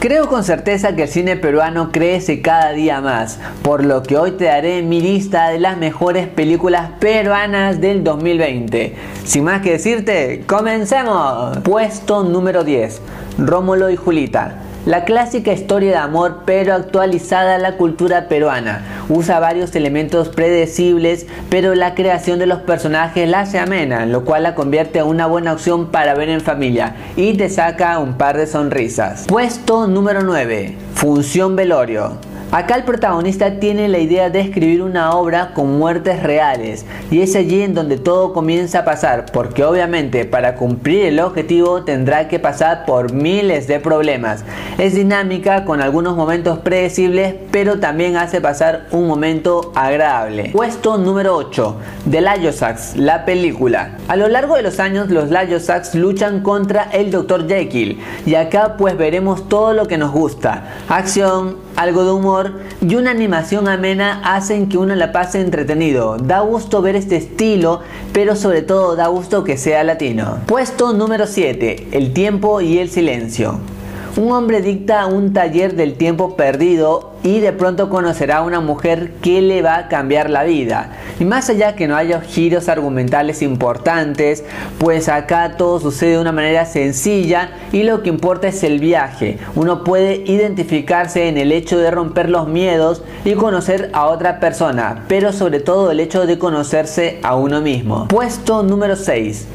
Creo con certeza que el cine peruano crece cada día más, por lo que hoy te daré mi lista de las mejores películas peruanas del 2020. Sin más que decirte, comencemos. Puesto número 10, Rómulo y Julita. La clásica historia de amor pero actualizada a la cultura peruana. Usa varios elementos predecibles pero la creación de los personajes la hace amena, lo cual la convierte en una buena opción para ver en familia y te saca un par de sonrisas. Puesto número 9. Función Velorio. Acá el protagonista tiene la idea de escribir una obra con muertes reales y es allí en donde todo comienza a pasar porque obviamente para cumplir el objetivo tendrá que pasar por miles de problemas. Es dinámica con algunos momentos predecibles pero también hace pasar un momento agradable. Puesto número 8. The Sax, la película. A lo largo de los años los Sax luchan contra el Dr. Jekyll y acá pues veremos todo lo que nos gusta. Acción, algo de y una animación amena hacen que uno la pase entretenido. Da gusto ver este estilo, pero sobre todo da gusto que sea latino. Puesto número 7. El tiempo y el silencio. Un hombre dicta un taller del tiempo perdido y de pronto conocerá a una mujer que le va a cambiar la vida. Y más allá que no haya giros argumentales importantes, pues acá todo sucede de una manera sencilla y lo que importa es el viaje. Uno puede identificarse en el hecho de romper los miedos y conocer a otra persona, pero sobre todo el hecho de conocerse a uno mismo. Puesto número 6.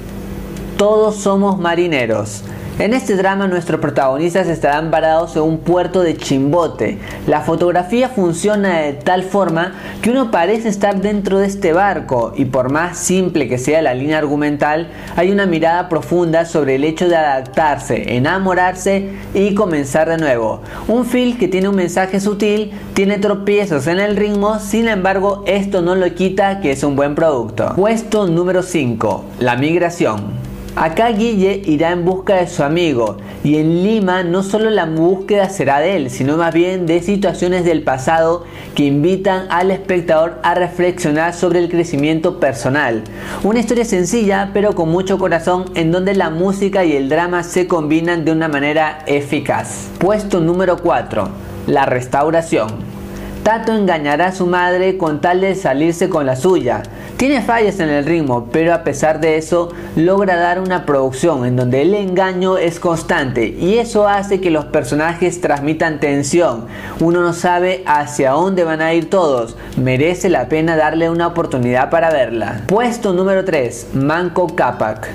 Todos somos marineros. En este drama nuestros protagonistas estarán parados en un puerto de Chimbote. La fotografía funciona de tal forma que uno parece estar dentro de este barco y por más simple que sea la línea argumental, hay una mirada profunda sobre el hecho de adaptarse, enamorarse y comenzar de nuevo. Un film que tiene un mensaje sutil, tiene tropiezos en el ritmo, sin embargo esto no lo quita que es un buen producto. Puesto número 5. La migración. Acá Guille irá en busca de su amigo y en Lima no solo la búsqueda será de él, sino más bien de situaciones del pasado que invitan al espectador a reflexionar sobre el crecimiento personal. Una historia sencilla pero con mucho corazón en donde la música y el drama se combinan de una manera eficaz. Puesto número 4. La restauración. Tato engañará a su madre con tal de salirse con la suya. Tiene fallas en el ritmo, pero a pesar de eso logra dar una producción en donde el engaño es constante y eso hace que los personajes transmitan tensión. Uno no sabe hacia dónde van a ir todos. Merece la pena darle una oportunidad para verla. Puesto número 3. Manco Capac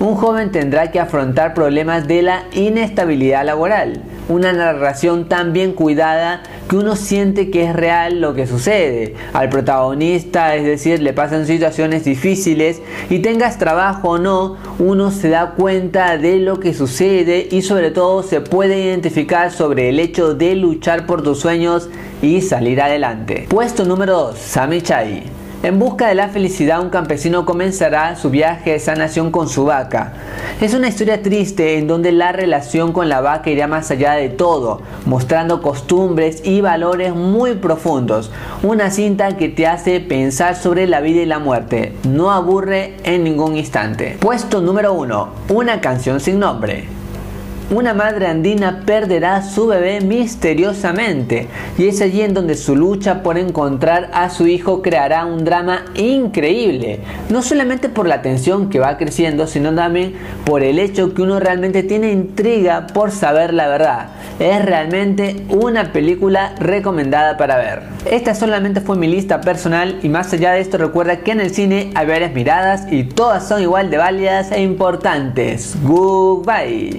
un joven tendrá que afrontar problemas de la inestabilidad laboral. Una narración tan bien cuidada que uno siente que es real lo que sucede. Al protagonista, es decir, le pasan situaciones difíciles y tengas trabajo o no, uno se da cuenta de lo que sucede y sobre todo se puede identificar sobre el hecho de luchar por tus sueños y salir adelante. Puesto número 2, Sami Chai. En busca de la felicidad, un campesino comenzará su viaje de sanación con su vaca. Es una historia triste en donde la relación con la vaca irá más allá de todo, mostrando costumbres y valores muy profundos. Una cinta que te hace pensar sobre la vida y la muerte. No aburre en ningún instante. Puesto número 1. Una canción sin nombre una madre andina perderá a su bebé misteriosamente y es allí en donde su lucha por encontrar a su hijo creará un drama increíble, no solamente por la tensión que va creciendo, sino también por el hecho que uno realmente tiene intriga por saber la verdad. Es realmente una película recomendada para ver. Esta solamente fue mi lista personal y más allá de esto recuerda que en el cine hay varias miradas y todas son igual de válidas e importantes. Goodbye.